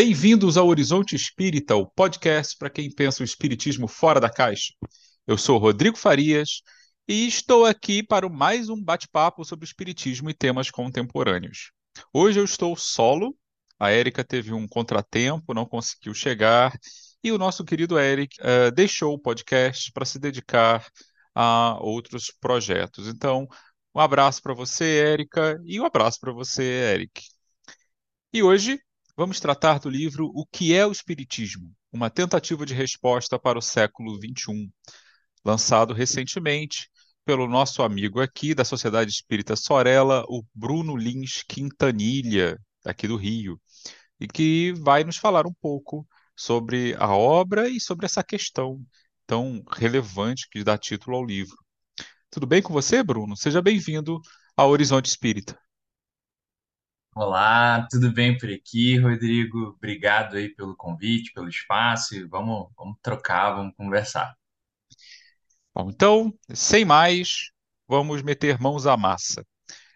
Bem-vindos ao Horizonte Espírita, o podcast para quem pensa o espiritismo fora da caixa. Eu sou Rodrigo Farias e estou aqui para mais um bate-papo sobre espiritismo e temas contemporâneos. Hoje eu estou solo, a Érica teve um contratempo, não conseguiu chegar, e o nosso querido Eric uh, deixou o podcast para se dedicar a outros projetos. Então, um abraço para você, Érica, e um abraço para você, Eric. E hoje vamos tratar do livro O que é o Espiritismo? Uma tentativa de resposta para o século XXI, lançado recentemente pelo nosso amigo aqui da Sociedade Espírita Sorella, o Bruno Lins Quintanilha, aqui do Rio, e que vai nos falar um pouco sobre a obra e sobre essa questão tão relevante que dá título ao livro. Tudo bem com você, Bruno? Seja bem-vindo ao Horizonte Espírita. Olá, tudo bem por aqui, Rodrigo? Obrigado aí pelo convite, pelo espaço. Vamos, vamos trocar, vamos conversar. Bom, então, sem mais, vamos meter mãos à massa.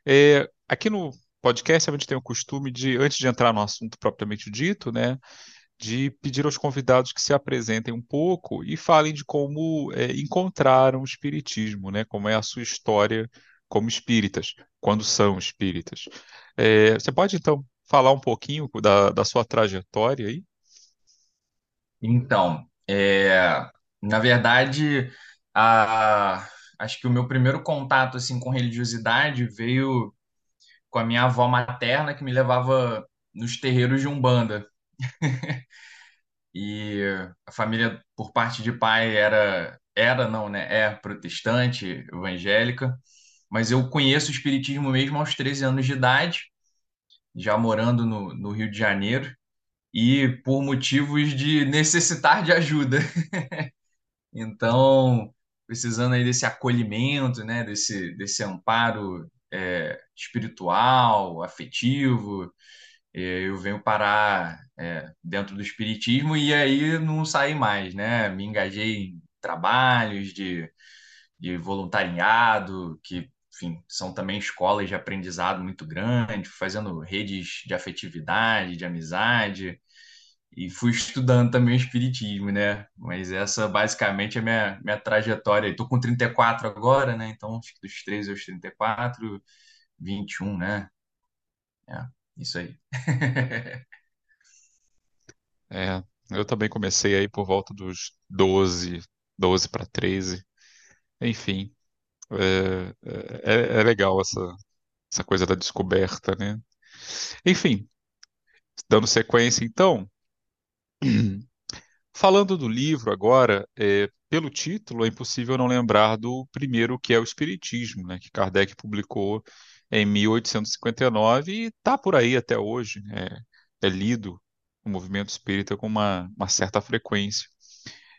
É, aqui no podcast a gente tem o costume de, antes de entrar no assunto propriamente dito, né, de pedir aos convidados que se apresentem um pouco e falem de como é, encontraram o espiritismo, né, como é a sua história como espíritas, quando são espíritas. É, você pode então falar um pouquinho da, da sua trajetória aí? Então, é, na verdade, a, acho que o meu primeiro contato assim com religiosidade veio com a minha avó materna que me levava nos terreiros de Umbanda. E a família, por parte de pai, era, era não, né? É protestante, evangélica. Mas eu conheço o espiritismo mesmo aos 13 anos de idade, já morando no, no Rio de Janeiro, e por motivos de necessitar de ajuda. Então, precisando aí desse acolhimento, né? Desse, desse amparo é, espiritual, afetivo, é, eu venho parar é, dentro do espiritismo e aí não saí mais, né? Me engajei em trabalhos de, de voluntariado, que, enfim, são também escolas de aprendizado muito grande, fazendo redes de afetividade, de amizade, e fui estudando também o espiritismo, né? Mas essa basicamente é a minha, minha trajetória. Estou com 34 agora, né? Então, dos 13 aos 34, 21, né? É. Isso aí. É, eu também comecei aí por volta dos 12, 12 para 13. Enfim, é, é, é legal essa, essa coisa da descoberta, né? Enfim, dando sequência, então, falando do livro agora, é, pelo título, é impossível não lembrar do primeiro, que é o Espiritismo, né, que Kardec publicou em 1859 e está por aí até hoje. Né? É lido o movimento espírita com uma, uma, certa frequência.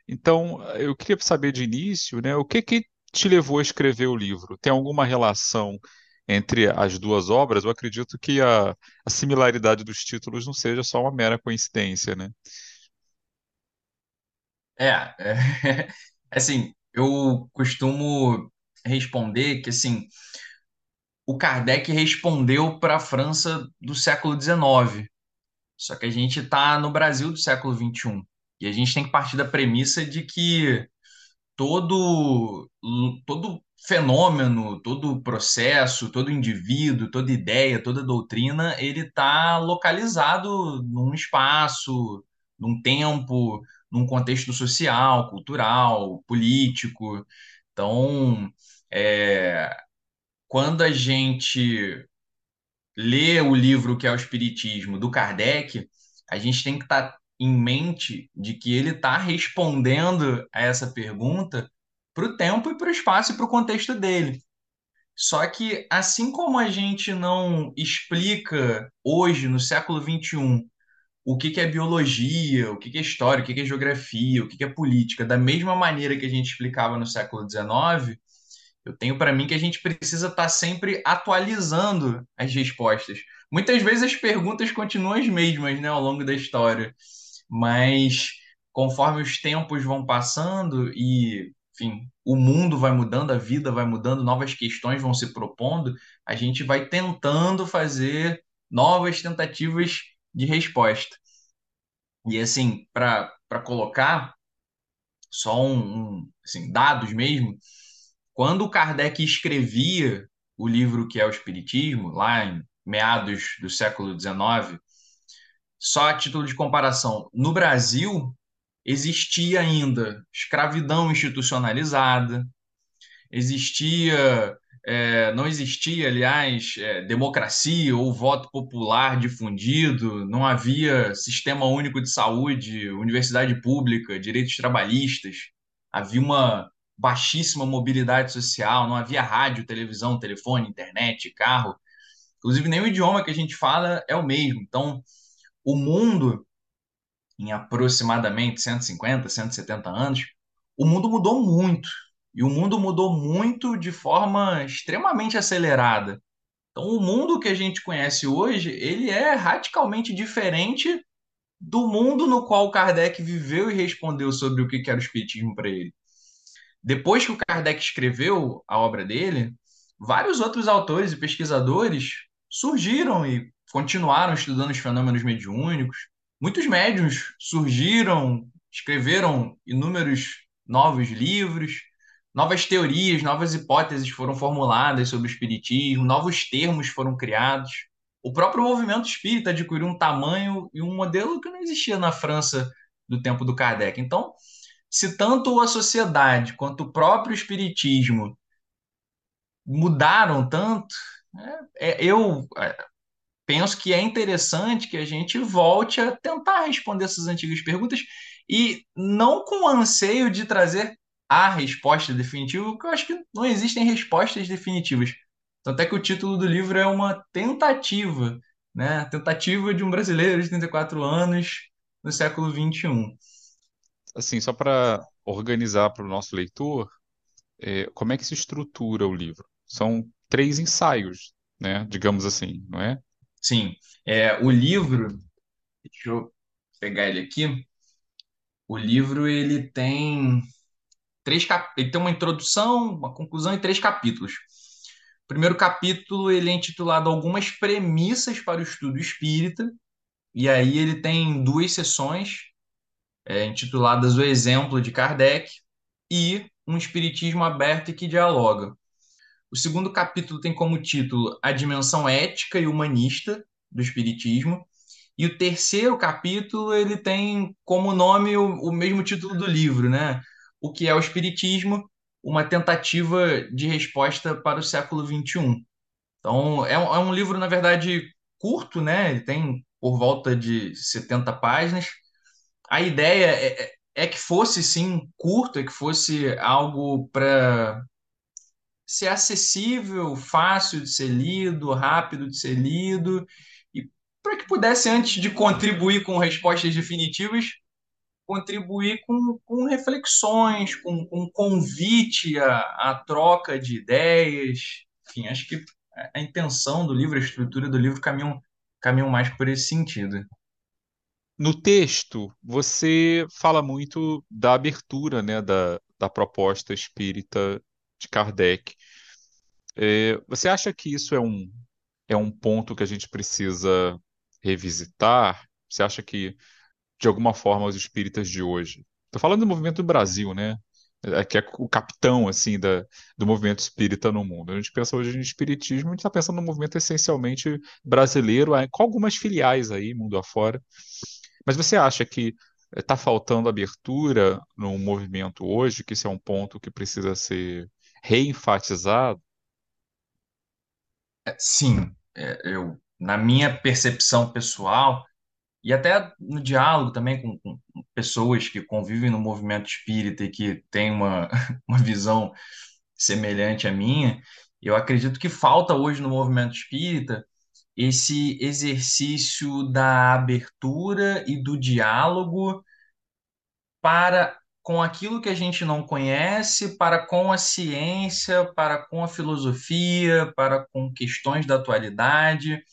Então, eu queria saber de início, né, o que que te levou a escrever o livro? Tem alguma relação entre as duas obras? Eu acredito que a, a similaridade dos títulos não seja só uma mera coincidência, né? É, é assim, eu costumo responder que assim o Kardec respondeu para a França do século XIX. Só que a gente está no Brasil do século XXI. E a gente tem que partir da premissa de que todo, todo fenômeno, todo processo, todo indivíduo, toda ideia, toda doutrina, ele está localizado num espaço, num tempo, num contexto social, cultural, político. Então, é, quando a gente lê o livro que é o Espiritismo do Kardec, a gente tem que estar tá em mente de que ele está respondendo a essa pergunta para o tempo e para o espaço e para o contexto dele. Só que, assim como a gente não explica hoje, no século XXI, o que, que é biologia, o que, que é história, o que, que é geografia, o que, que é política, da mesma maneira que a gente explicava no século XIX, eu tenho para mim que a gente precisa estar tá sempre atualizando as respostas. Muitas vezes as perguntas continuam as mesmas, né, ao longo da história, mas conforme os tempos vão passando e, enfim, o mundo vai mudando, a vida vai mudando, novas questões vão se propondo, a gente vai tentando fazer novas tentativas de resposta. E assim, para colocar só um, um assim, dados mesmo, quando Kardec escrevia o livro que é o Espiritismo, lá em meados do século XIX, só a título de comparação, no Brasil existia ainda escravidão institucionalizada, existia, é, não existia, aliás, é, democracia ou voto popular difundido, não havia sistema único de saúde, universidade pública, direitos trabalhistas, havia uma baixíssima mobilidade social, não havia rádio, televisão, telefone, internet, carro. Inclusive, nem o idioma que a gente fala é o mesmo. Então, o mundo, em aproximadamente 150, 170 anos, o mundo mudou muito. E o mundo mudou muito de forma extremamente acelerada. Então, o mundo que a gente conhece hoje, ele é radicalmente diferente do mundo no qual Kardec viveu e respondeu sobre o que era o espiritismo para ele. Depois que o Kardec escreveu a obra dele, vários outros autores e pesquisadores surgiram e continuaram estudando os fenômenos mediúnicos. Muitos médiums surgiram, escreveram inúmeros novos livros, novas teorias, novas hipóteses foram formuladas sobre o espiritismo, novos termos foram criados. O próprio movimento espírita adquiriu um tamanho e um modelo que não existia na França do tempo do Kardec. Então, se tanto a sociedade quanto o próprio espiritismo mudaram tanto, é, é, eu é, penso que é interessante que a gente volte a tentar responder essas antigas perguntas e não com anseio de trazer a resposta definitiva, porque eu acho que não existem respostas definitivas. Tanto é que o título do livro é uma tentativa, né? Tentativa de um brasileiro de 34 anos no século XXI. Assim, só para organizar para o nosso leitor, é, como é que se estrutura o livro? São três ensaios, né? Digamos assim, não é? Sim. É, o livro, deixa eu pegar ele aqui. O livro ele tem três cap... ele tem uma introdução, uma conclusão e três capítulos. O primeiro capítulo ele é intitulado Algumas premissas para o estudo espírita, e aí ele tem duas sessões é, intituladas O Exemplo de Kardec e Um Espiritismo Aberto e que Dialoga. O segundo capítulo tem como título A Dimensão Ética e Humanista do Espiritismo. E o terceiro capítulo ele tem como nome o, o mesmo título do livro, né? O que é o Espiritismo, uma tentativa de resposta para o século XXI. Então, é um, é um livro, na verdade, curto, né? Ele tem por volta de 70 páginas. A ideia é, é, é que fosse, sim, curto, é que fosse algo para ser acessível, fácil de ser lido, rápido de ser lido, e para que pudesse, antes de contribuir com respostas definitivas, contribuir com, com reflexões, com, com convite à, à troca de ideias. Enfim, acho que a intenção do livro, a estrutura do livro caminham, mais por esse sentido. No texto, você fala muito da abertura, né, da, da proposta espírita de Kardec. É, você acha que isso é um, é um ponto que a gente precisa revisitar? Você acha que, de alguma forma, os espíritas de hoje. Estou falando do movimento do Brasil, né? É, que é o capitão assim da, do movimento espírita no mundo. A gente pensa hoje em espiritismo, a gente está pensando no movimento essencialmente brasileiro, com algumas filiais aí, mundo afora. Mas você acha que está faltando abertura no movimento hoje, que esse é um ponto que precisa ser reenfatizado? Sim, é, eu, na minha percepção pessoal, e até no diálogo também com, com pessoas que convivem no movimento espírita e que têm uma, uma visão semelhante à minha, eu acredito que falta hoje no movimento espírita esse exercício da abertura e do diálogo para com aquilo que a gente não conhece, para com a ciência, para com a filosofia, para com questões da atualidade.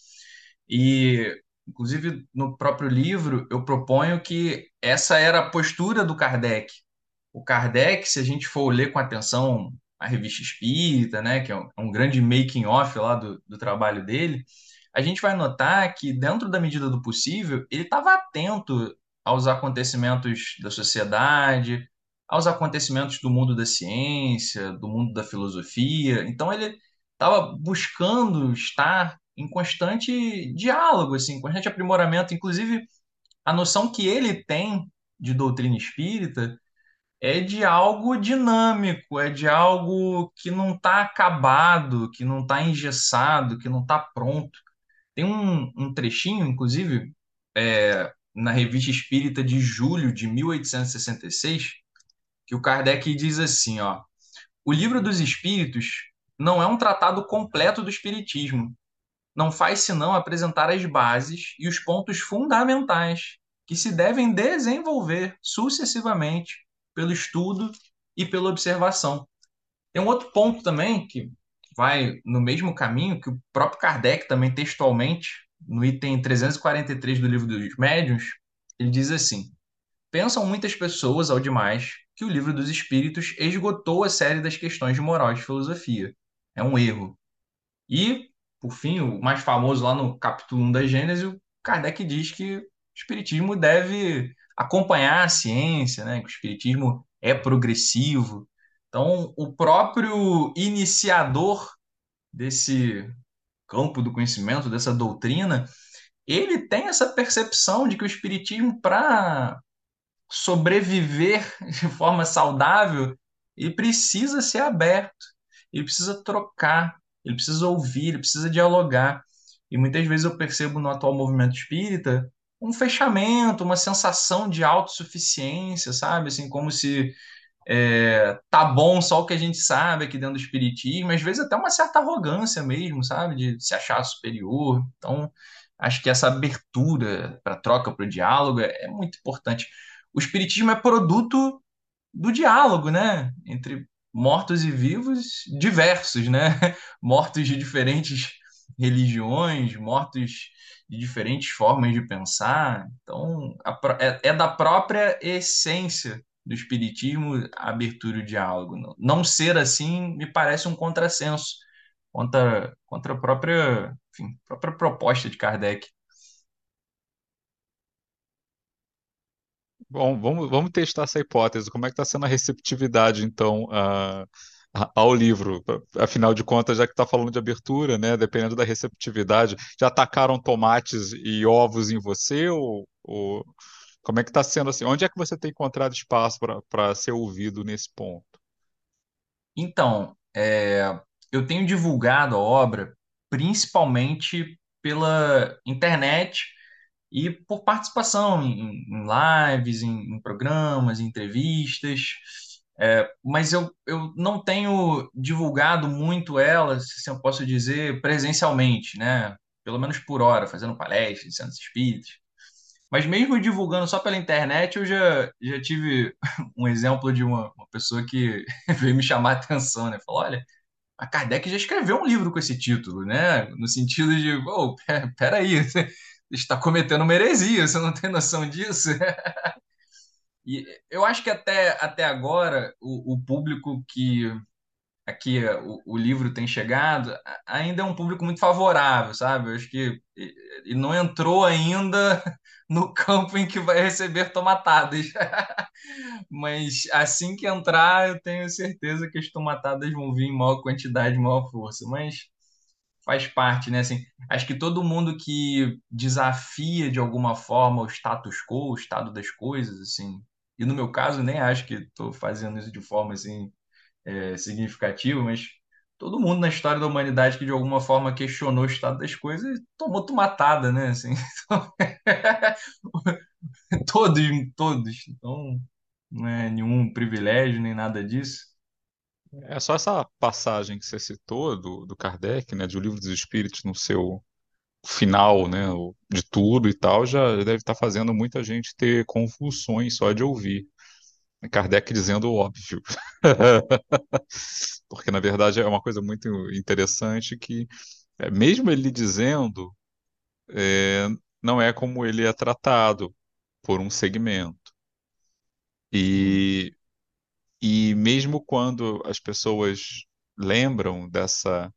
E, inclusive, no próprio livro, eu proponho que essa era a postura do Kardec. O Kardec, se a gente for ler com atenção a revista Espírita, né, que é um, é grande making-off lá do, do trabalho dele, a gente vai notar que, dentro da medida do possível, ele estava atento aos acontecimentos da sociedade, aos acontecimentos do mundo da ciência, do mundo da filosofia. Então ele estava buscando estar em constante diálogo, assim, constante aprimoramento. Inclusive, a noção que ele tem de doutrina espírita é de algo dinâmico, é de algo que não está acabado, que não está engessado, que não está pronto. Tem um, um trechinho, inclusive, é, na Revista Espírita de julho de 1866, que o Kardec diz assim, ó, o Livro dos Espíritos não é um tratado completo do Espiritismo. Não faz senão apresentar as bases e os pontos fundamentais que se devem desenvolver sucessivamente pelo estudo e pela observação. Tem um outro ponto também que vai no mesmo caminho que o próprio Kardec também textualmente, no item 343 do livro dos médiuns, ele diz assim: Pensam muitas pessoas ao demais que o livro dos espíritos esgotou a série das questões de moral e de filosofia. É um erro. E, por fim, o mais famoso lá no capítulo 1 da Gênesis, o Kardec diz que o espiritismo deve acompanhar a ciência, né? que o espiritismo é progressivo. Então, o próprio iniciador desse campo do conhecimento, dessa doutrina, ele tem essa percepção de que o espiritismo, para sobreviver de forma saudável, ele precisa ser aberto, ele precisa trocar, ele precisa ouvir, ele precisa dialogar. E muitas vezes eu percebo no atual movimento espírita um fechamento, uma sensação de autossuficiência, sabe? Assim, como se é, tá bom só o que a gente sabe aqui dentro do espiritismo, às vezes até uma certa arrogância mesmo, sabe? De se achar superior. Então, acho que essa abertura para troca, para o diálogo é, muito importante. O espiritismo é produto do diálogo, né? Entre mortos e vivos diversos, né? Mortos de diferentes religiões, mortos de diferentes formas de pensar. Então, é, é da própria essência do espiritismo abertura e diálogo. Não ser assim me parece um contrassenso contra, contra a própria, enfim, própria proposta de Kardec. Bom, vamos, vamos testar essa hipótese. Como é que está sendo a receptividade, então, a, a, ao livro? Afinal de contas, já que está falando de abertura, né, dependendo da receptividade, já atacaram tomates e ovos em você ou, ou como é que está sendo assim? Onde é que você tem encontrado espaço para ser ouvido nesse ponto? Então, é, eu tenho divulgado a obra principalmente pela internet e por participação em, em lives, em, em, programas, em entrevistas. É, mas eu, eu não tenho divulgado muito ela, se eu posso dizer, presencialmente, né? Pelo menos por hora, fazendo palestras centros espíritas. Mas mesmo divulgando só pela internet, eu já, já tive um exemplo de uma, uma pessoa que veio me chamar a atenção, né? Falou, olha, a Kardec já escreveu um livro com esse título, né? No sentido de, oh, peraí, você está cometendo uma heresia, você não tem noção disso? E eu acho que até, até agora o, o público que aqui o, o, livro tem chegado ainda é um público muito favorável, sabe? Eu acho que ele não entrou ainda no campo em que vai receber tomatadas. Mas assim que entrar, eu tenho certeza que as tomatadas vão vir em maior quantidade, maior força. Mas faz parte, né? Assim, acho que todo mundo que desafia de alguma forma o status quo, o estado das coisas, assim, e no meu caso nem acho que estou fazendo isso de forma assim é, significativa, mas todo mundo na história da humanidade que de alguma forma questionou o estado das coisas tomou tomatada, né? Assim, todos, todos. Então, não é nenhum privilégio nem nada disso. É só essa passagem que você citou do, do Kardec, né, de O Livro dos Espíritos no seu final, né, de tudo e tal, já deve estar fazendo muita gente ter convulsões só de ouvir. Kardec dizendo o óbvio. Porque, na verdade, é uma coisa muito interessante que, é, mesmo ele dizendo, é, não é como ele é tratado por um segmento. E, e mesmo quando as pessoas lembram dessa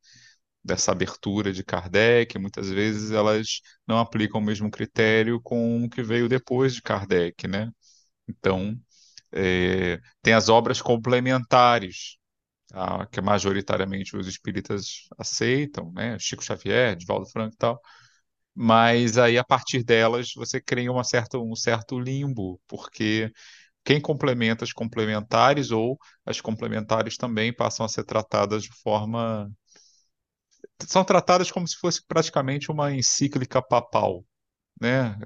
dessa abertura de Kardec, muitas vezes elas não aplicam o mesmo critério com o que veio depois de Kardec, né? Então, é, tem as obras complementares, tá? que majoritariamente os espíritas aceitam, né? Chico Xavier, Divaldo Franco e tal, mas aí a partir delas você cria uma certa, um certo limbo, porque quem complementa as complementares ou as complementares também passam a ser tratadas de forma são tratadas como se fosse praticamente uma encíclica papal, né?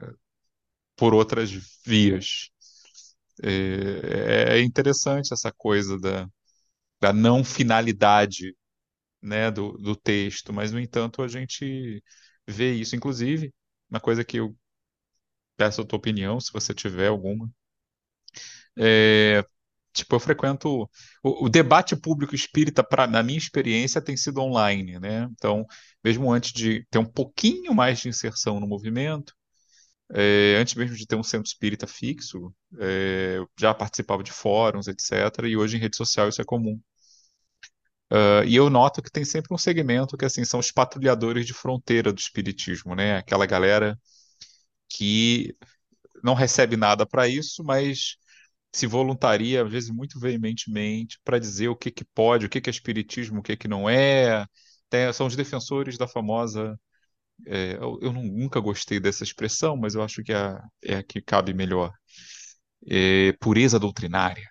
Por outras vias. É, é interessante essa coisa da, da não finalidade, né, do, do texto, mas no entanto a gente vê isso, inclusive, uma coisa que eu peço a tua opinião, se você tiver alguma. É, tipo, eu frequento o, o debate público espírita, na minha experiência, tem sido online, né? Então, mesmo antes de ter um pouquinho mais de inserção no movimento, é, antes mesmo de ter um centro espírita fixo, é, eu já participava de fóruns, etc. E hoje em rede social isso é comum. Uh, e eu noto que tem sempre um segmento que assim são os patrulhadores de fronteira do espiritismo, né? Aquela galera que não recebe nada para isso, mas se voluntaria, às vezes muito veementemente, para dizer o que, que pode, o que, que é espiritismo, o que, que não é. Tem, são os defensores da famosa. É, eu, eu, nunca gostei dessa expressão, mas eu acho que é, é a que cabe melhor. É, pureza doutrinária.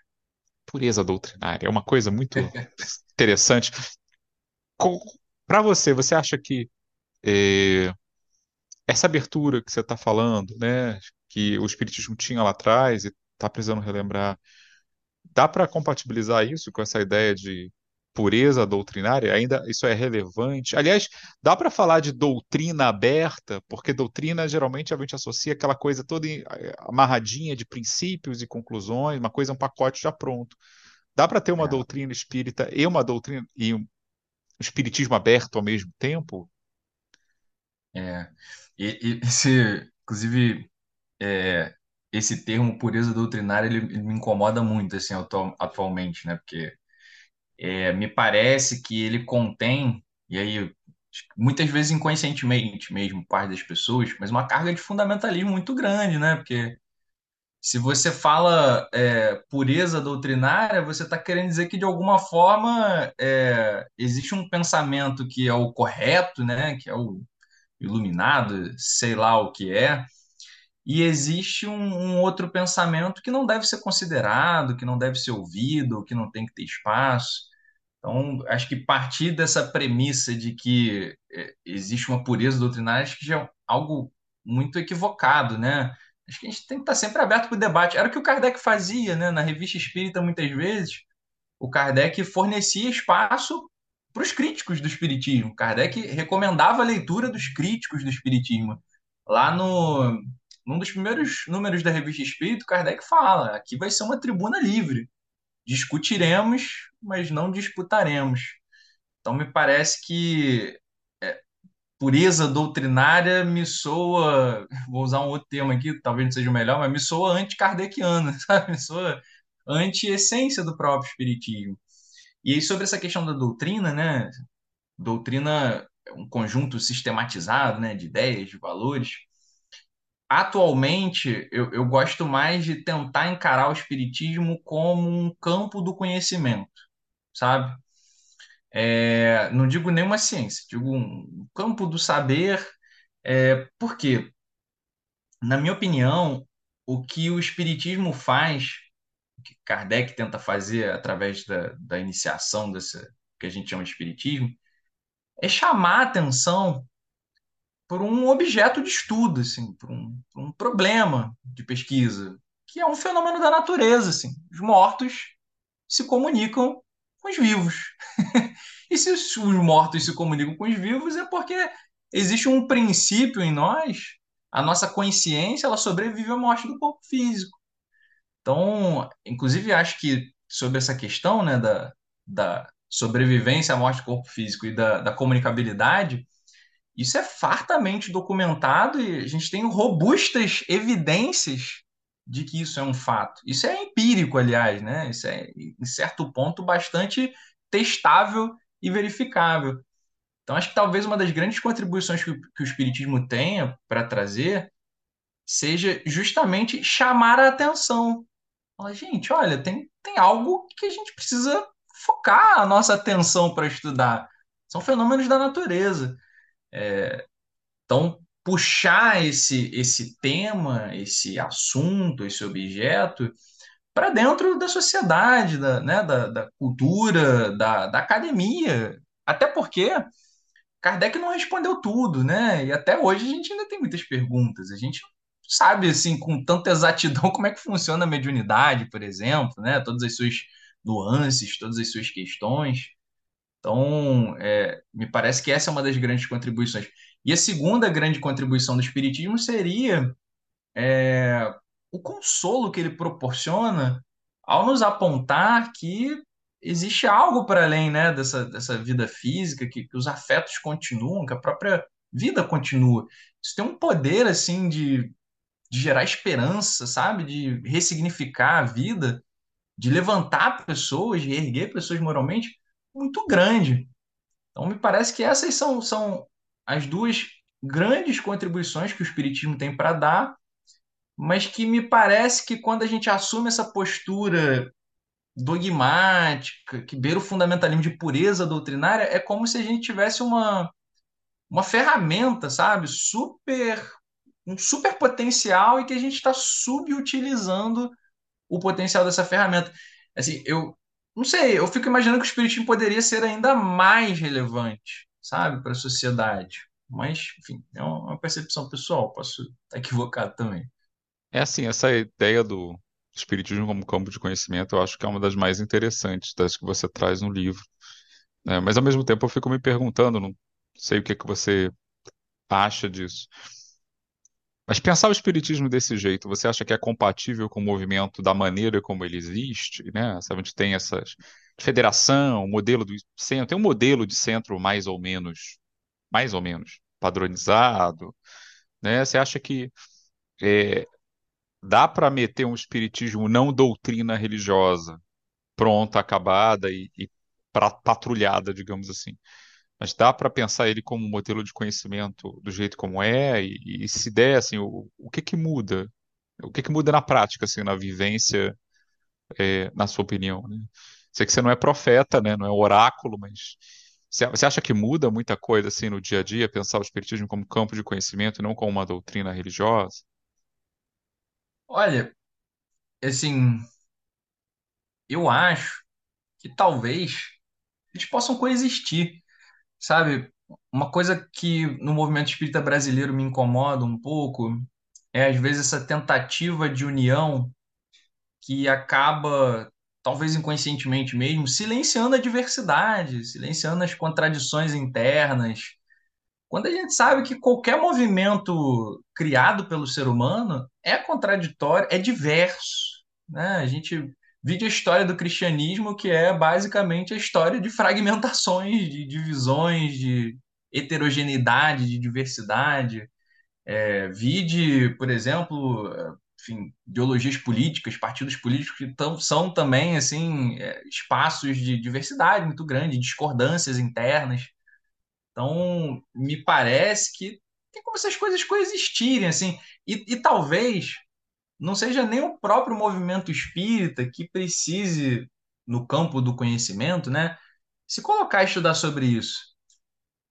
Pureza doutrinária. É uma coisa muito interessante. Para você, você acha que é, essa abertura que você está falando, né, que o Espiritismo tinha lá atrás e está precisando relembrar, dá para compatibilizar isso com essa ideia de pureza doutrinária? Ainda isso é relevante? Aliás, dá para falar de doutrina aberta, porque doutrina geralmente a gente associa aquela coisa toda amarradinha de princípios e conclusões, uma coisa, um pacote já pronto. Dá para ter uma é. doutrina espírita e uma doutrina e um espiritismo aberto ao mesmo tempo? É. E, e esse, inclusive, é, esse termo pureza doutrinária ele, ele, me incomoda muito assim atual, atualmente, né? Porque é, me parece que ele contém e aí muitas vezes inconscientemente mesmo parte das pessoas, mas uma carga de fundamentalismo muito grande, né? Porque se você fala é, pureza doutrinária, você está querendo dizer que de alguma forma é, existe um pensamento que é o correto, né? Que é o iluminado, sei lá o que é, e existe um, um, outro pensamento que não deve ser considerado, que não deve ser ouvido, que não tem que ter espaço. Então, acho que partir dessa premissa de que é, existe uma pureza doutrinária, acho que já é algo muito equivocado, né? Acho que a gente tem que estar sempre aberto para o debate. Era o que o Kardec fazia, né? Na revista espírita, muitas vezes, o Kardec fornecia espaço para os críticos do Espiritismo. Kardec recomendava a leitura dos críticos do Espiritismo. Lá no, num dos primeiros números da Revista Espírito, Kardec fala: aqui vai ser uma tribuna livre. Discutiremos, mas não disputaremos. Então, me parece que é, pureza doutrinária me soa, vou usar um outro termo aqui, talvez não seja o melhor, mas me soa anti-kardeciana, sabe? Me soa anti-essência do próprio Espiritismo. E aí, sobre essa questão da doutrina, né? Doutrina é um conjunto sistematizado, né, de ideias, de valores. Atualmente, eu, eu gosto mais de tentar encarar o espiritismo como um campo do conhecimento, sabe? É, não digo nenhuma ciência, digo um campo do saber. É, por quê? Na minha opinião, o que o espiritismo faz que Kardec tenta fazer através da, da iniciação dessa que a gente chama de espiritismo, é chamar a atenção por um objeto de estudo, assim, por um, por um problema de pesquisa, que é um fenômeno da natureza, assim. Os mortos se comunicam com os vivos. e se os mortos se comunicam com os vivos é porque existe um princípio em nós, a nossa consciência, ela sobrevive à morte do corpo físico. Então, inclusive, acho que sobre essa questão né, da, da sobrevivência à morte do corpo físico e da, da comunicabilidade, isso é fartamente documentado e a gente tem robustas evidências de que isso é um fato. Isso é empírico, aliás, né? Isso é, em certo ponto, bastante testável e verificável. Então, acho que talvez uma das grandes contribuições que o, que o Espiritismo tenha para trazer seja justamente chamar a atenção. Fala, gente, olha, tem, tem algo que a gente precisa focar a nossa atenção para estudar. São fenômenos da natureza. É, então, puxar esse, esse tema, esse assunto, esse objeto para dentro da sociedade, da, né, da, da cultura, da, da academia. Até porque Kardec não respondeu tudo, né? E até hoje a gente ainda tem muitas perguntas. A gente sabe, assim, com tanta exatidão como é que funciona a mediunidade, por exemplo, né? Todas as suas nuances, todas as suas questões. Então, é, me parece que essa é uma das grandes contribuições. E a segunda grande contribuição do Espiritismo seria é, o consolo que ele proporciona ao nos apontar que existe algo para além né, dessa, dessa vida física, que, que os afetos continuam, que a própria vida continua. Isso tem um poder assim de, de gerar esperança, sabe? De ressignificar a vida, de levantar pessoas, de erguer pessoas moralmente, muito grande. Então, me parece que essas são, são as duas grandes contribuições que o Espiritismo tem para dar, mas que me parece que quando a gente assume essa postura dogmática, que beira o fundamentalismo de pureza doutrinária, é como se a gente tivesse uma, uma ferramenta, sabe? Super, um super potencial e que a gente está subutilizando o potencial dessa ferramenta. Assim, eu não sei, eu fico imaginando que o espiritismo poderia ser ainda mais relevante, sabe, para a sociedade. Mas, enfim, é uma percepção pessoal, posso estar equivocado também. É assim, essa ideia do espiritismo como campo de conhecimento, eu acho que é uma das mais interessantes das que você traz no livro. né? mas ao mesmo tempo eu fico me perguntando, não sei o que que você acha disso. Mas pensar o espiritismo desse jeito, você acha que é compatível com o movimento da maneira como ele existe, né? A gente tem essas federação, modelo do centro, tem um modelo de centro mais ou menos, mais ou menos padronizado, né? Você acha que é, dá para meter um espiritismo não doutrina religiosa, pronta, acabada e, e pra, patrulhada, digamos assim? Mas dá para pensar ele como um modelo de conhecimento do jeito como é, e, e se der, assim, o, o que que muda? O que que muda na prática, assim, na vivência, é, na sua opinião, né? Sei que você não é profeta, né? Não é oráculo, mas você, acha que muda muita coisa, assim, no dia a dia, pensar o espiritismo como campo de conhecimento e não como uma doutrina religiosa? Olha, assim, eu acho que talvez eles possam coexistir, sabe? Uma coisa que no movimento espírita brasileiro me incomoda um pouco é, às vezes, essa tentativa de união que acaba, talvez inconscientemente mesmo, silenciando a diversidade, silenciando as contradições internas. Quando a gente sabe que qualquer movimento criado pelo ser humano é contraditório, é diverso, né? A gente vive a história do cristianismo, que é basicamente a história de fragmentações, de divisões, de heterogeneidade, de diversidade. É, vide, por exemplo, enfim, ideologias políticas, partidos políticos que tão, são também assim é, espaços de diversidade muito grande, discordâncias internas. Então, me parece que tem como essas coisas coexistirem assim, e, e talvez não seja nem o próprio movimento espírita que precise no campo do conhecimento, né, se colocar a estudar sobre isso.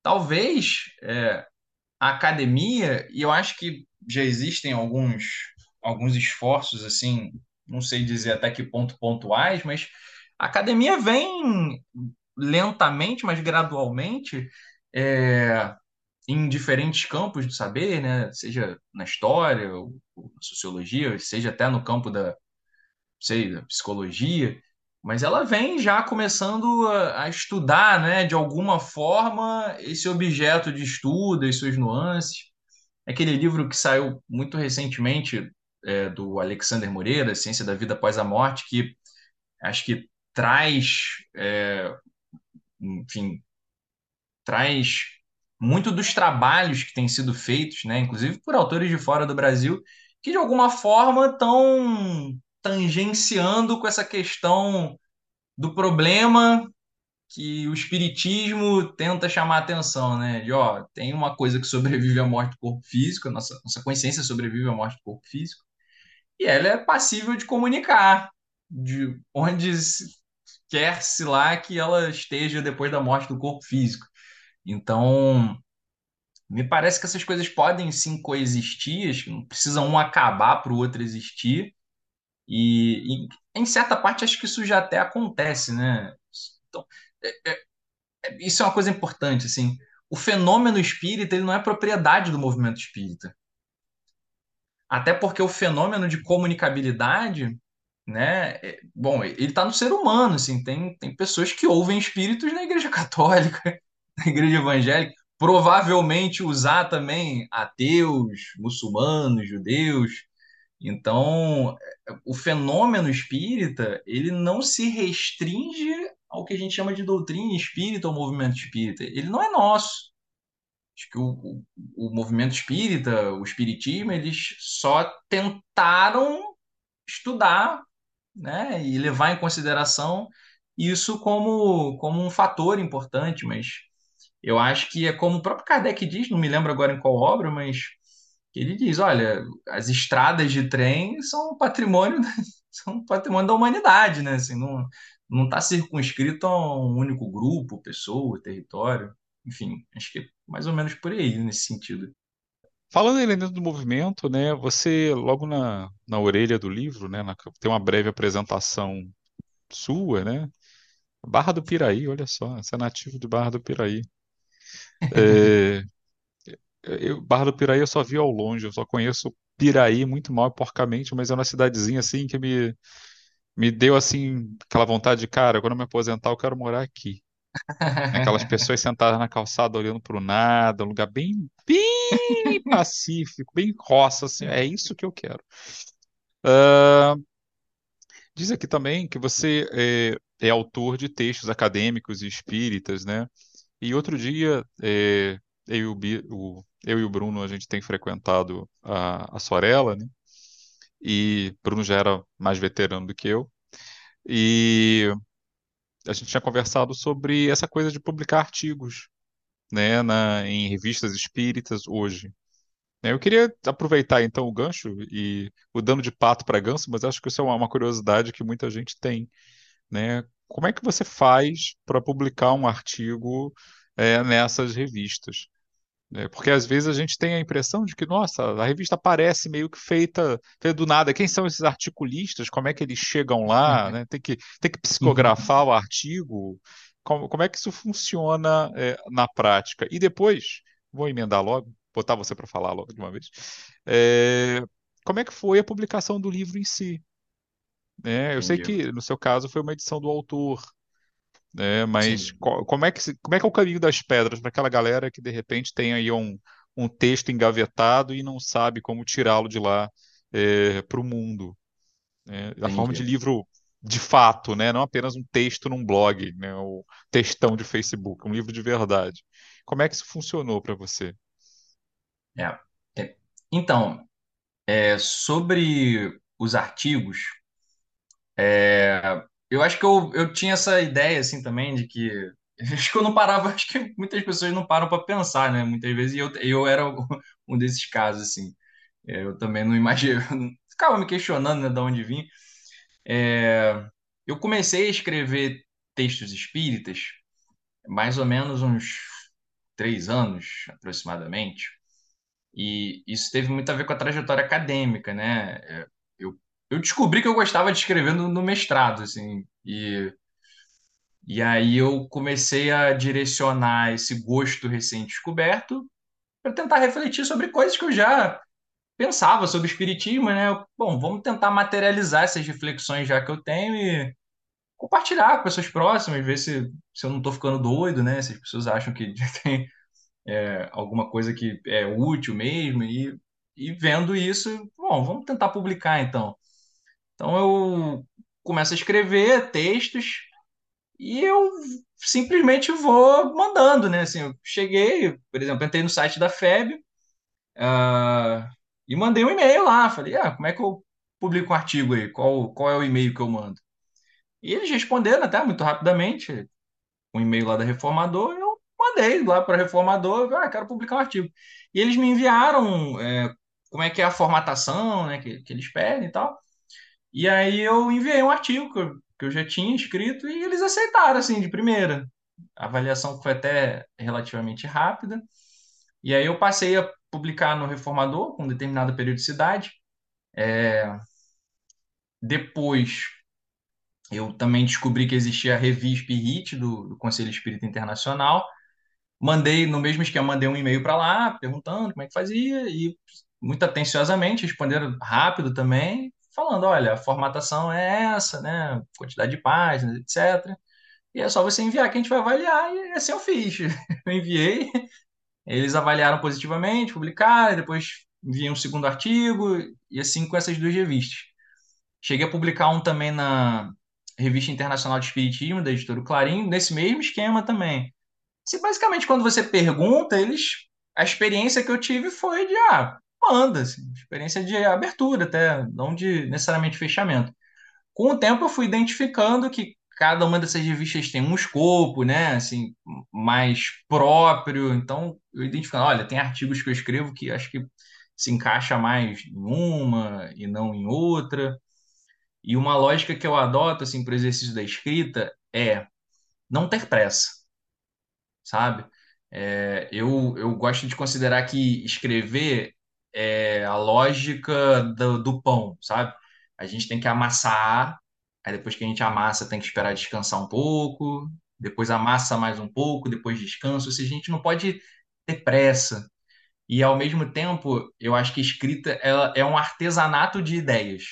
Talvez é, a academia, e eu acho que já existem alguns, alguns esforços, assim, não sei dizer até que ponto pontuais, mas a academia vem lentamente, mas gradualmente, é, em diferentes campos do saber, né? seja na história, ou, ou na sociologia, seja até no campo da, sei, da psicologia, mas ela vem já começando a, a, estudar, né, de alguma forma, esse objeto de estudo e suas nuances. Aquele livro que saiu muito recentemente, é, do Alexander Moreira, Ciência da Vida Após a Morte, que acho que traz, é, enfim, traz muito dos trabalhos que têm sido feitos, né, inclusive por autores de fora do Brasil, que de alguma forma estão tangenciando com essa questão do problema que o espiritismo tenta chamar a atenção, né? De, ó, tem uma coisa que sobrevive à morte do corpo físico, a nossa, nossa consciência sobrevive à morte do corpo físico, e ela é passível de comunicar, de onde quer-se lá que ela esteja depois da morte do corpo físico. Então, me parece que essas coisas podem sim coexistir, não precisa um acabar para o outro existir. E, e, em certa parte acho que isso já até acontece, né? Então, é, é, é, isso é uma coisa importante, assim. O fenômeno espírita ele não é propriedade do movimento espírita. Até porque o fenômeno de comunicabilidade, né? É, bom, ele está no ser humano, assim. Tem, tem pessoas que ouvem espíritos na Igreja Católica, na Igreja Evangélica provavelmente usar também ateus, muçulmanos, judeus. Então, o fenômeno espírita, ele não se restringe ao que a gente chama de doutrina espírita ou movimento espírita. Ele não é nosso. Acho que o, o, o movimento espírita, o espiritismo, eles só tentaram estudar né, e levar em consideração isso como, como um fator importante, mas eu acho que é como o próprio Kardec diz, não me lembro agora em qual obra, mas ele diz, olha, as estradas de trem são patrimônio, são patrimônio da humanidade, né? Assim, não não está circunscrito a um único grupo, pessoa, território, enfim, acho que é mais ou menos por aí nesse sentido. Falando ainda dentro do movimento, né, você logo na, na orelha do livro, né, na, tem uma breve apresentação sua, né, Barra do Piraí, olha só, você é nativo de Barra do Piraí. É, eu, Barra do Piraí eu só vi ao longe, eu só conheço Piraí muito mal e porcamente, mas é uma cidadezinha assim que me, me deu assim aquela vontade de, cara, quando eu me aposentar eu quero morar aqui. Aquelas pessoas sentadas na calçada olhando para o nada, um lugar bem, bem pacífico, bem roça, assim, é isso que eu quero. Uh, diz aqui também que você é, é autor de textos acadêmicos e espíritas, né? E outro dia, é, eu, e o, eu e o Bruno, a gente tem frequentado a, a Sorella, né? E Bruno já era mais veterano do que eu. E a gente tinha conversado sobre essa coisa de publicar artigos, né, na, em revistas espíritas hoje. Né, eu queria aproveitar então o gancho e o dano de pato para ganso, mas acho que isso é uma curiosidade que muita gente tem, né? Como é que você faz para publicar um artigo é, nessas revistas? É, porque às vezes a gente tem a impressão de que, nossa, a revista parece meio que feita, feita do nada. Quem são esses articulistas? Como é que eles chegam lá? Uhum. Né? Tem que, tem que psicografar uhum. o artigo. Como, como é que isso funciona é, na prática? E depois, vou emendar logo, botar você para falar logo de uma vez. É, como é que foi a publicação do livro em si? É, eu sei que no seu caso foi uma edição do autor, né? Mas qual, como é que se, como é que é o caminho das pedras para aquela galera que de repente tem aí um, um texto engavetado e não sabe como tirá-lo de lá é, para o mundo? Né? Da forma de livro de fato, né? Não apenas um texto num blog, né? O textão de Facebook, um livro de verdade. Como é que isso funcionou para você? É. é. Então, é, sobre os artigos, é, eu acho que eu, eu tinha essa ideia assim também de que acho que eu não parava, acho que muitas pessoas não param para pensar, né? Muitas vezes eu, eu era um desses casos assim. É, eu também não imagino, ficava me questionando, né, de onde vim. É, eu comecei a escrever textos espíritas mais ou menos uns três anos aproximadamente. E isso teve muito a ver com a trajetória acadêmica, né? Eu, eu descobri que eu gostava de escrever no, no mestrado, assim, e, e aí eu comecei a direcionar esse gosto recém-descoberto para tentar refletir sobre coisas que eu já pensava sobre espiritismo, né? Bom, vamos tentar materializar essas reflexões já que eu tenho e compartilhar com pessoas próximas, ver se, se eu não estou ficando doido, né? Se as pessoas acham que tem é, alguma coisa que é útil mesmo e, e vendo isso, bom, vamos tentar publicar então. Então eu começo a escrever textos e eu simplesmente vou mandando, né? Assim, eu cheguei, por exemplo, entrei no site da FEB uh, e mandei um e-mail lá. Falei, ah, como é que eu publico um artigo aí? Qual, qual é o e-mail que eu mando? E eles responderam até muito rapidamente, um e-mail lá da Reformador, eu mandei lá para a Reformador, ah, quero publicar um artigo. E eles me enviaram é, como é que é a formatação, né, que, que eles pedem e tal. E aí eu enviei um artigo que eu, já tinha escrito e eles aceitaram, assim, de primeira. A avaliação foi até relativamente rápida. E aí eu passei a publicar no Reformador com determinada periodicidade. É... Depois eu também descobri que existia a Revisp RIT do, do Conselho Espírita Internacional. Mandei, no mesmo esquema, mandei um e-mail para lá, perguntando como é que fazia, e muito atenciosamente responderam rápido também, falando: olha, a formatação é essa, né? Quantidade de páginas, etc. E é só você enviar que a gente vai avaliar, e assim eu fiz. Eu enviei, eles avaliaram positivamente, publicaram, depois enviei um segundo artigo, e assim com essas duas revistas. Cheguei a publicar um também na Revista Internacional de Espiritismo, da editora Clarim, nesse mesmo esquema também. Se basicamente quando você pergunta, eles a experiência que eu tive foi de ah, manda, assim, experiência de abertura até, não de necessariamente fechamento. Com o tempo eu fui identificando que cada uma dessas revistas tem um escopo, né, assim, mais próprio. Então, eu identifico, olha, tem artigos que eu escrevo que acho que se encaixa mais em uma e não em outra. E uma lógica que eu adoto assim para o exercício da escrita é não ter pressa, sabe? É, eu, eu gosto de considerar que escrever é a lógica do, do pão, sabe? A gente tem que amassar, aí depois que a gente amassa, tem que esperar descansar um pouco, depois amassa mais um pouco, depois descansa. Ou seja, a gente não pode ter pressa. E ao mesmo tempo, eu acho que escrita ela é um artesanato de ideias,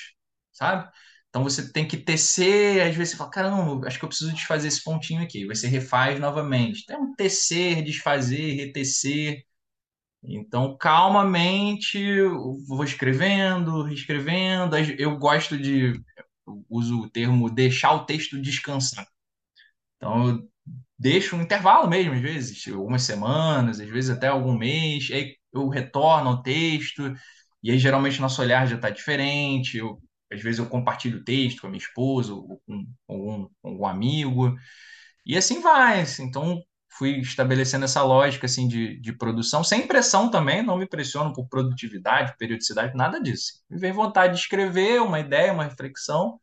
sabe? Então você tem que tecer, às vezes você fala, caramba, acho que eu preciso desfazer esse pontinho aqui. Você refaz novamente. Tem um tecer, desfazer, retecer. Então, calmamente, vou escrevendo, reescrevendo. Eu gosto de, uso o termo deixar o texto descansar. Então, eu deixo um intervalo mesmo, às vezes, algumas semanas, às vezes até algum mês. Aí eu retorno ao texto, e aí geralmente nosso olhar já está diferente. Eu às vezes eu compartilho o texto com a minha esposa ou com algum, algum amigo. E assim vai. Assim. Então, fui estabelecendo essa lógica assim de, de produção, sem pressão também, não me pressiono por produtividade, periodicidade, nada disso. Me vem vontade de escrever uma ideia, uma reflexão,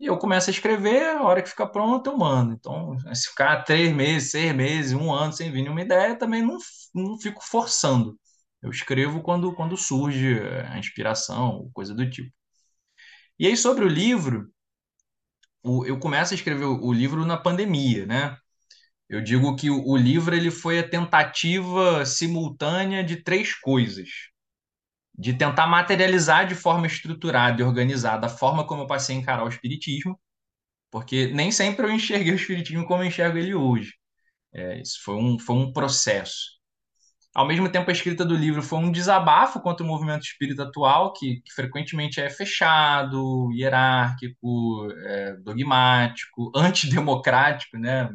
e eu começo a escrever, a hora que fica pronto, eu mando. Então, se ficar três meses, seis meses, um ano sem vir nenhuma ideia, também não, não fico forçando. Eu escrevo quando, quando surge a inspiração, coisa do tipo. E aí, sobre o livro, o, eu começo a escrever o, o, livro na pandemia, né? Eu digo que o, livro ele foi a tentativa simultânea de três coisas. De tentar materializar de forma estruturada e organizada a forma como eu passei a encarar o espiritismo, porque nem sempre eu enxerguei o espiritismo como eu enxergo ele hoje. É, isso foi um, foi um processo. Ao mesmo tempo, a escrita do livro foi um desabafo contra o movimento espírita atual, que, que frequentemente é fechado, hierárquico, é, dogmático, antidemocrático, né?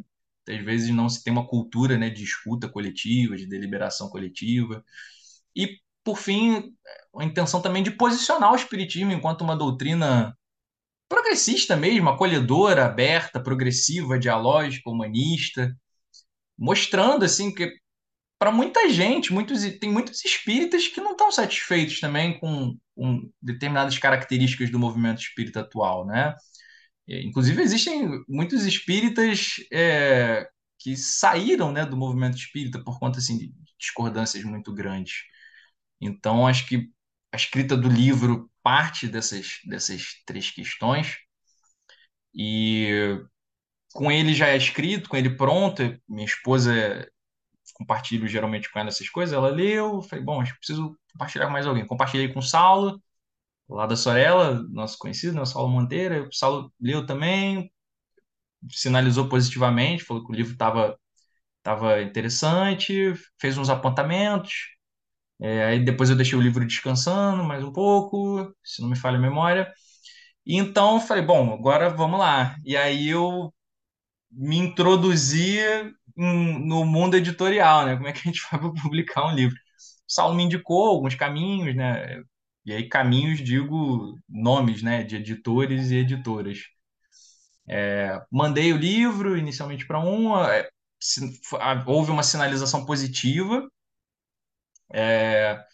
Às vezes não se tem uma cultura né, de escuta coletiva, de deliberação coletiva. E, por fim, a intenção também de posicionar o espiritismo enquanto uma doutrina progressista mesmo, acolhedora, aberta, progressiva, dialógica, humanista, mostrando assim que para muita gente, muitos, tem muitos espíritas que não estão satisfeitos também com, com, determinadas características do movimento espírita atual, né? Inclusive, existem muitos espíritas é, que saíram né, do movimento espírita por conta assim, de discordâncias muito grandes. Então, acho que a escrita do livro parte dessas, dessas três questões. E com ele já é escrito, com ele pronto, minha esposa compartilho geralmente com ela essas coisas. Ela leu, falei, bom, acho que preciso compartilhar com mais alguém. Compartilhei com o Saulo, lá da Sorella, nosso conhecido, né, o Saulo Monteira. O Saulo leu também, sinalizou positivamente, falou que o livro estava tava interessante, fez uns apontamentos. É, aí depois eu deixei o livro descansando mais um pouco, se não me falha a memória. E então falei, bom, agora vamos lá. E aí eu me introduzi no mundo editorial, né? Como é que a gente vai publicar um livro? O Saulo me indicou alguns caminhos, né? E aí caminhos digo nomes, né? De editores e editoras. É, mandei o livro inicialmente para um, é, houve uma sinalização positiva, é,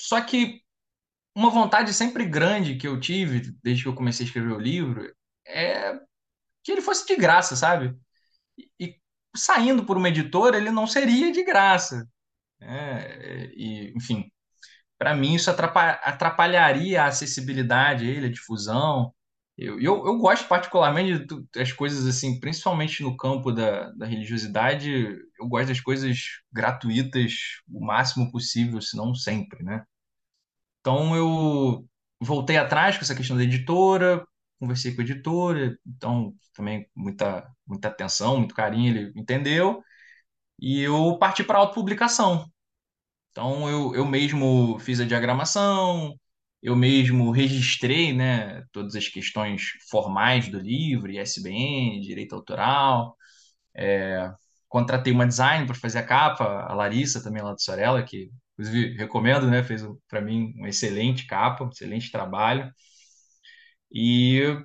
só que uma vontade sempre grande que eu tive desde que eu comecei a escrever o livro é que ele fosse de graça, sabe? E, e saindo por uma editora, ele não seria de graça. né? e, enfim, para mim isso atrapa- atrapalharia a acessibilidade, ele, a difusão. Eu, eu, eu gosto particularmente das coisas assim, principalmente no campo da, da religiosidade, eu gosto das coisas gratuitas o máximo possível, se não sempre, né? Então eu voltei atrás com essa questão da editora, conversei com a editora, então também muita, muita atenção, muito carinho, ele entendeu, e eu parti para a autopublicação. Então eu, eu mesmo fiz a diagramação, eu mesmo registrei, né, todas as questões formais do livro, ISBN, direito autoral, contratei uma designer para fazer a capa, a Larissa também lá do Sorella, que inclusive recomendo, né, fez para mim uma excelente capa, um excelente trabalho. E,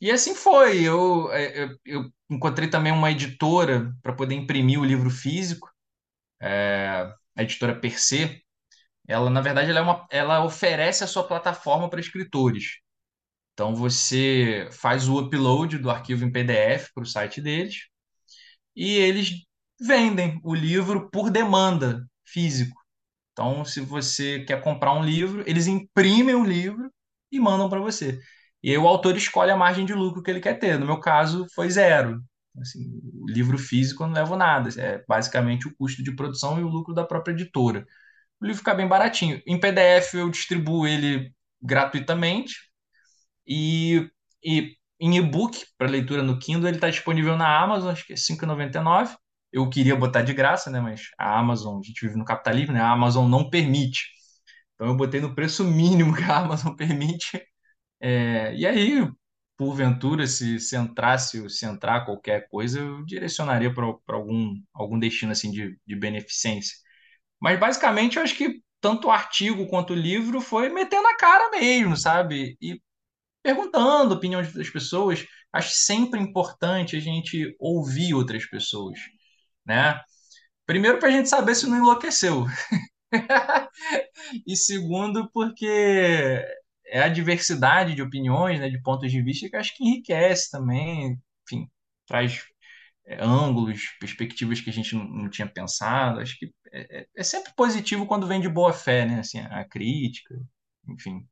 e assim foi. Eu, é, eu, eu encontrei também uma editora para poder imprimir o livro físico, é, a editora Per Se, Ela, na verdade, ela, é uma, ela oferece a sua plataforma para escritores. Então, você faz o upload do arquivo em PDF para o site deles e eles vendem o livro por demanda físico. Então, se você quer comprar um livro, eles imprimem o livro e mandam para você. E aí o autor escolhe a margem de lucro que ele quer ter. No meu caso, foi zero. Assim, o livro físico eu não levo nada. É basicamente o custo de produção e o lucro da própria editora o livro fica bem baratinho. Em PDF eu distribuo ele gratuitamente e, e em e-book para leitura no Kindle ele está disponível na Amazon, acho que é R$ 5,99. Eu queria botar de graça, né? Mas a Amazon, a gente vive no capitalismo, né? A Amazon não permite. Então eu botei no preço mínimo que a Amazon permite. É, e aí, porventura, se, se entrasse, se entrar qualquer coisa, eu direcionaria para algum, algum destino assim de, de beneficência. Mas basicamente eu acho que tanto o artigo quanto o livro foi metendo a cara mesmo, sabe? E perguntando a opinião das pessoas. Acho sempre importante a gente ouvir outras pessoas, né? Primeiro para a gente saber se não enlouqueceu. E segundo, porque é a diversidade de opiniões, né, de pontos de vista que acho que enriquece também, enfim, traz é, ângulos, perspectivas que a gente não, não tinha pensado. Acho que é, é, é sempre positivo quando vem de boa fé, né? Assim, a crítica, enfim.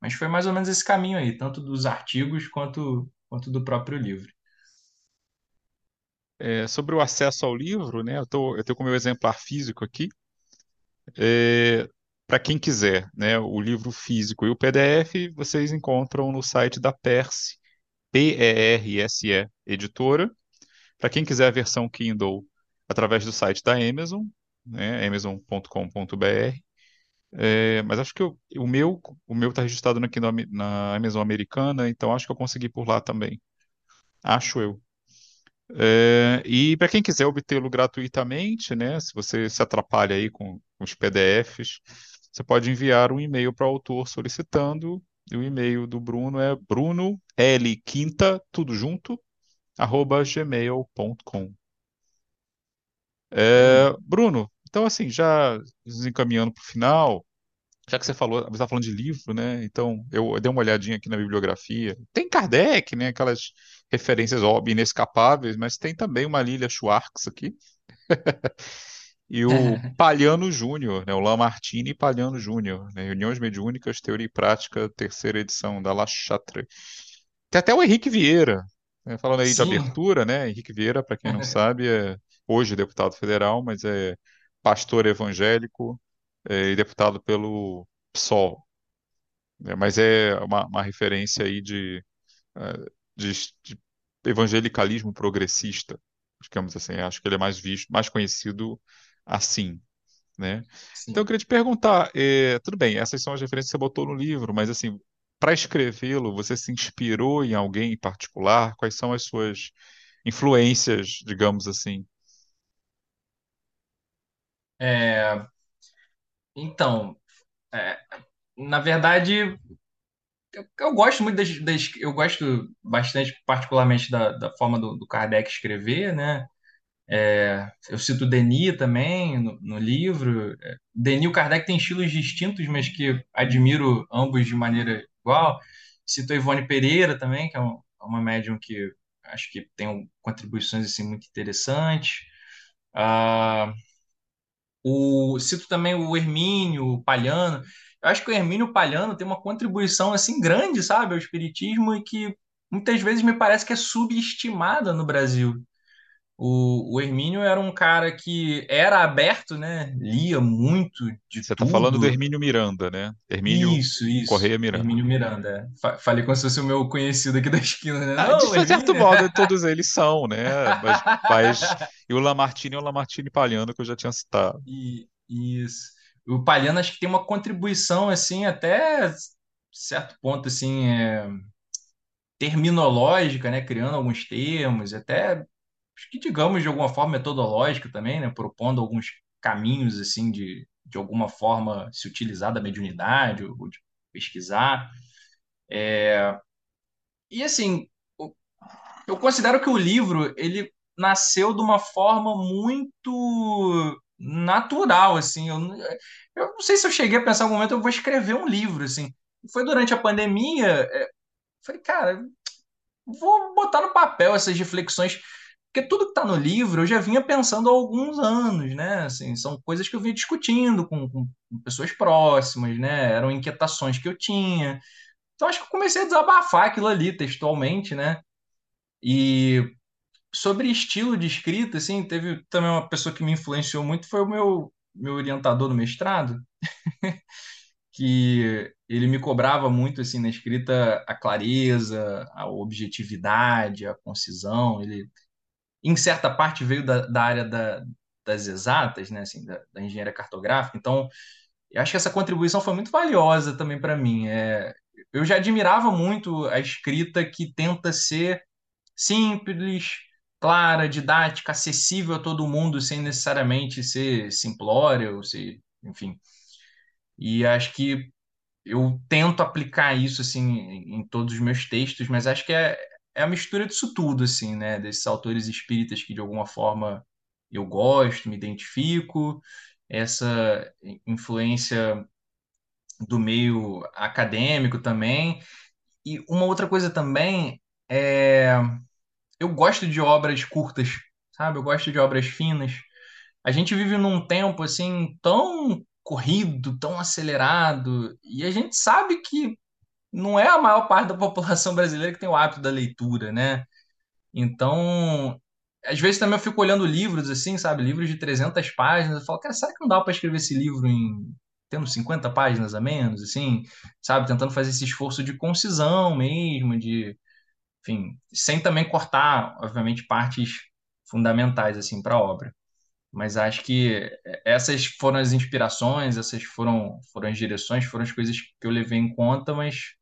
Mas foi mais ou menos esse caminho aí, tanto dos artigos quanto, quanto do próprio livro. É, sobre o acesso ao livro, né? Eu tô, eu tenho como meu exemplar físico aqui. É, para quem quiser, né? O livro físico e o PDF vocês encontram no site da Perse, P-E-R-S-E, editora. Para quem quiser a versão Kindle, através do site da Amazon, né? amazon.com.br. É, mas acho que eu- o meu o meu está registrado na, na Amazon americana, então acho que eu consegui por lá também. Acho eu. É, e para quem quiser obtê-lo gratuitamente, né, se você se atrapalha aí com, com os PDFs, você pode enviar um e-mail para o autor solicitando. E o e-mail do Bruno é bruno l quinta tudo junto arroba gmail.com. É. Bruno, então assim já encaminhando para o final. Já que você falou, você está falando de livro, né? Então eu dei uma olhadinha aqui na bibliografia. Tem Kardec, né? Aquelas referências óbvias, inescapáveis, mas tem também uma Lilia Schwartz aqui e o Palhano Júnior, né? O Lamartine e Palhano Júnior, né? Reuniões Mediúnicas, Teoria e Prática, terceira edição da La Chatre. Tem até o Henrique Vieira, né? Falando aí de Sim, abertura, né? Henrique Vieira, para quem não sabe, é hoje deputado federal, mas é pastor evangélico é, e deputado pelo PSOL. né? Mas é uma, uma referência aí de, eh, de, de evangelicalismo progressista, digamos assim. Acho que ele é mais visto, mais conhecido assim, né? Então eu queria te perguntar, eh, tudo bem, essas são as referências que você botou no livro, mas assim, para escrevê-lo, você se inspirou em alguém em particular? Quais são as suas influências, digamos assim? É, então, é, na verdade, eu, eu gosto muito das, das, eu gosto bastante, particularmente da, da forma do, do Kardec escrever, né? É, eu cito Denis também no, no livro. É, Denis e o Kardec têm estilos distintos, mas que admiro ambos de maneira igual. Cito Ivone Pereira também, que é um, é uma médium que acho que tem contribuições assim, muito interessantes. Ah, o, cito também o Hermínio o Palhano. Eu acho que o Hermínio Palhano tem uma contribuição assim grande, sabe, ao espiritismo e que muitas vezes me parece que é subestimada no Brasil. O, o Hermínio era um cara que era aberto, né? Lia muito de Você está falando do Hermínio Miranda, né? Hermínio Isso, isso. Correia Miranda. Hermínio Miranda. é. Falei como se fosse o meu conhecido aqui da esquina, né? Ah, Não, de certo Hermínio. modo, todos eles são, né? Mas, mas- e o Lamartine é o Lamartine Palhano que eu já tinha citado. E, isso. O Palhano acho que tem uma contribuição, assim, até certo ponto, assim, é, terminológica, né? Criando alguns termos, até, que digamos, de alguma forma metodológica também, né? Propondo alguns caminhos, assim, de, de alguma forma se utilizar da mediunidade ou de pesquisar. E, assim, eu considero que o livro, ele nasceu de uma forma muito natural, assim. Eu, eu não sei se eu cheguei a pensar em algum momento, eu vou escrever um livro, assim. Foi durante a pandemia, é, falei, cara, vou botar no papel essas reflexões, porque tudo que está no livro eu já vinha pensando há alguns anos, né? Assim, são coisas que eu vinha discutindo com, com pessoas próximas, né? Eram inquietações que eu tinha. Então acho que eu comecei a desabafar aquilo ali textualmente, né? E sobre estilo de escrita, assim, teve também uma pessoa que me influenciou muito, foi o meu, meu orientador no mestrado, que ele me cobrava muito, assim, na escrita, a clareza, a objetividade, a concisão. Ele, em certa parte, veio da, da área da, das exatas, né, assim, da, da engenharia cartográfica. Então, eu acho que essa contribuição foi muito valiosa também para mim. É, eu já admirava muito a escrita que tenta ser simples, clara, didática, acessível a todo mundo, sem necessariamente ser simplória, ou ser, enfim. E acho que eu tento aplicar isso assim em todos os meus textos, mas acho que é, é a mistura disso tudo, assim, né? Desses autores espíritas que de alguma forma eu gosto, me identifico, essa influência do meio acadêmico também. E uma outra coisa também é eu gosto de obras curtas, sabe? Eu gosto de obras finas. A gente vive num tempo assim tão corrido, tão acelerado, e a gente sabe que não é a maior parte da população brasileira que tem o hábito da leitura, né? Então, às vezes também eu fico olhando livros assim, sabe? Livros de 300 páginas, eu falo, cara, será que não dá para escrever esse livro em tendo 50 páginas a menos, assim, sabe? Tentando fazer esse esforço de concisão mesmo, de enfim, sem também cortar, obviamente, partes fundamentais assim para a obra. Mas acho que essas foram as inspirações, essas foram foram as direções, foram as coisas que eu levei em conta, mas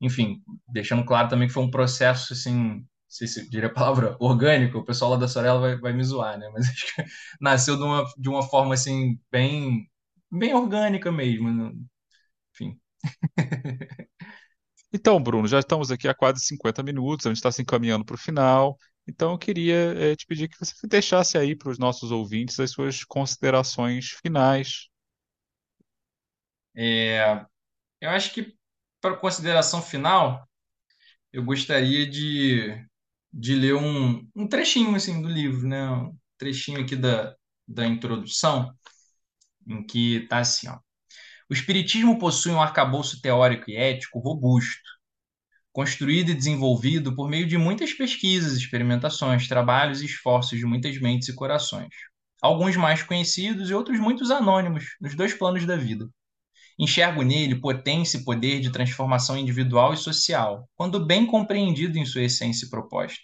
enfim, deixando claro também que foi um processo assim, sei se diria a palavra orgânico, o pessoal lá da Sorella vai, vai me zoar, né? Mas acho que nasceu de uma, de uma forma assim bem bem orgânica mesmo, né? enfim. Então, Bruno, já estamos aqui há quase 50 minutos, a gente está se encaminhando para o final. Então, eu queria, eh, te pedir que você deixasse aí para os nossos ouvintes as suas considerações finais. É, eu acho que para consideração final eu gostaria de, de ler um, um trechinho assim do livro, né? Um trechinho aqui da, da introdução, em que está assim, ó. O Espiritismo possui um arcabouço teórico e ético robusto, construído e desenvolvido por meio de muitas pesquisas, experimentações, trabalhos e esforços de muitas mentes e corações. Alguns mais conhecidos e outros muitos anônimos, nos dois planos da vida. Enxergo nele potência e poder de transformação individual e social, quando bem compreendido em sua essência e proposta.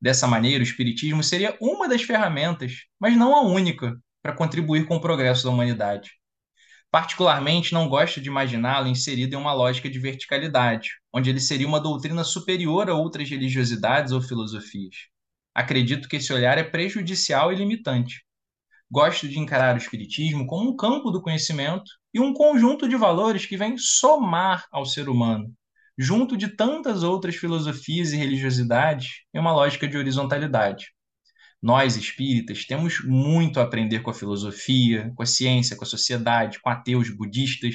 Dessa maneira, o Espiritismo seria uma das ferramentas, mas não a única, para contribuir com o progresso da humanidade. Particularmente, não gosto de imaginá-lo inserido em uma lógica de verticalidade, onde ele seria uma doutrina superior a outras religiosidades ou filosofias. Acredito que esse olhar é prejudicial e limitante. Gosto de encarar o Espiritismo como um campo do conhecimento e um conjunto de valores que vem somar ao ser humano, junto de tantas outras filosofias e religiosidades, em uma lógica de horizontalidade. Nós, espíritas, temos muito a aprender com a filosofia, com a ciência, com a sociedade, com ateus, budistas,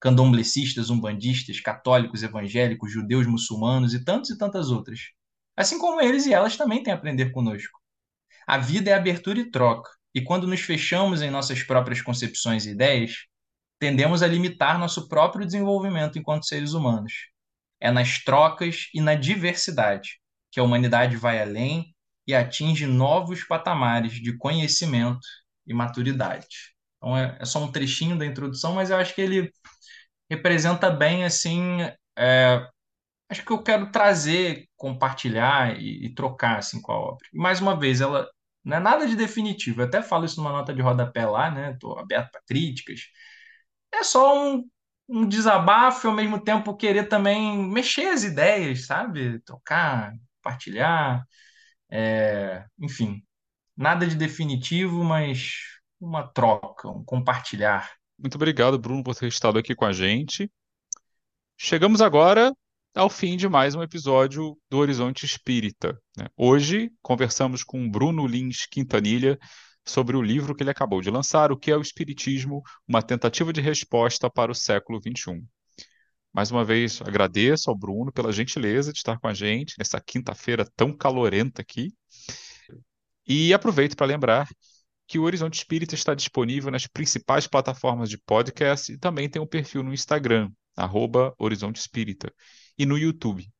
candomblecistas, umbandistas, católicos, evangélicos, judeus, muçulmanos e tantos e tantas outras. Assim como eles e elas também têm a aprender conosco. A vida é abertura e troca, e quando nos fechamos em nossas próprias concepções e ideias, tendemos a limitar nosso próprio desenvolvimento enquanto seres humanos. É nas trocas e na diversidade que a humanidade vai além e atinge novos patamares de conhecimento e maturidade. Então é, é só um trechinho da introdução, mas eu acho que ele representa bem assim, é, acho que eu quero trazer, compartilhar e, e, trocar assim com a obra. Mais uma vez, ela não é nada de definitivo. Eu até falo isso numa nota de rodapé lá, né? Estou aberto para críticas. É só um, um desabafo e ao mesmo tempo querer também mexer as ideias, sabe? Trocar, compartilhar. É, enfim, nada de definitivo, mas uma troca, um compartilhar. Muito obrigado, Bruno, por ter estado aqui com a gente. Chegamos agora ao fim de mais um episódio do Horizonte Espírita. Né? Hoje conversamos com Bruno Lins Quintanilha sobre o livro que ele acabou de lançar, O que é o Espiritismo? Uma tentativa de resposta para o século XXI. Mais uma vez, agradeço ao Bruno pela gentileza de estar com a gente nessa quinta-feira tão calorenta aqui. E aproveito para lembrar que o Horizonte Espírita está disponível nas principais plataformas de podcast e também tem um perfil no Instagram, arroba Horizonte Espírita, e no YouTube.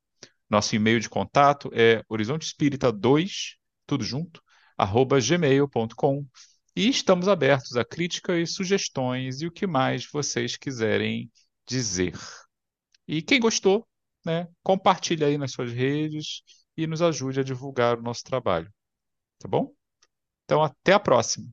Nosso e-mail de contato é horizontespírita2, tudo junto, gmail.com. E estamos abertos a críticas, sugestões e o que mais vocês quiserem dizer. E quem gostou, né, compartilhe aí nas suas redes e nos ajude a divulgar o nosso trabalho. Tá bom? Então, até a próxima.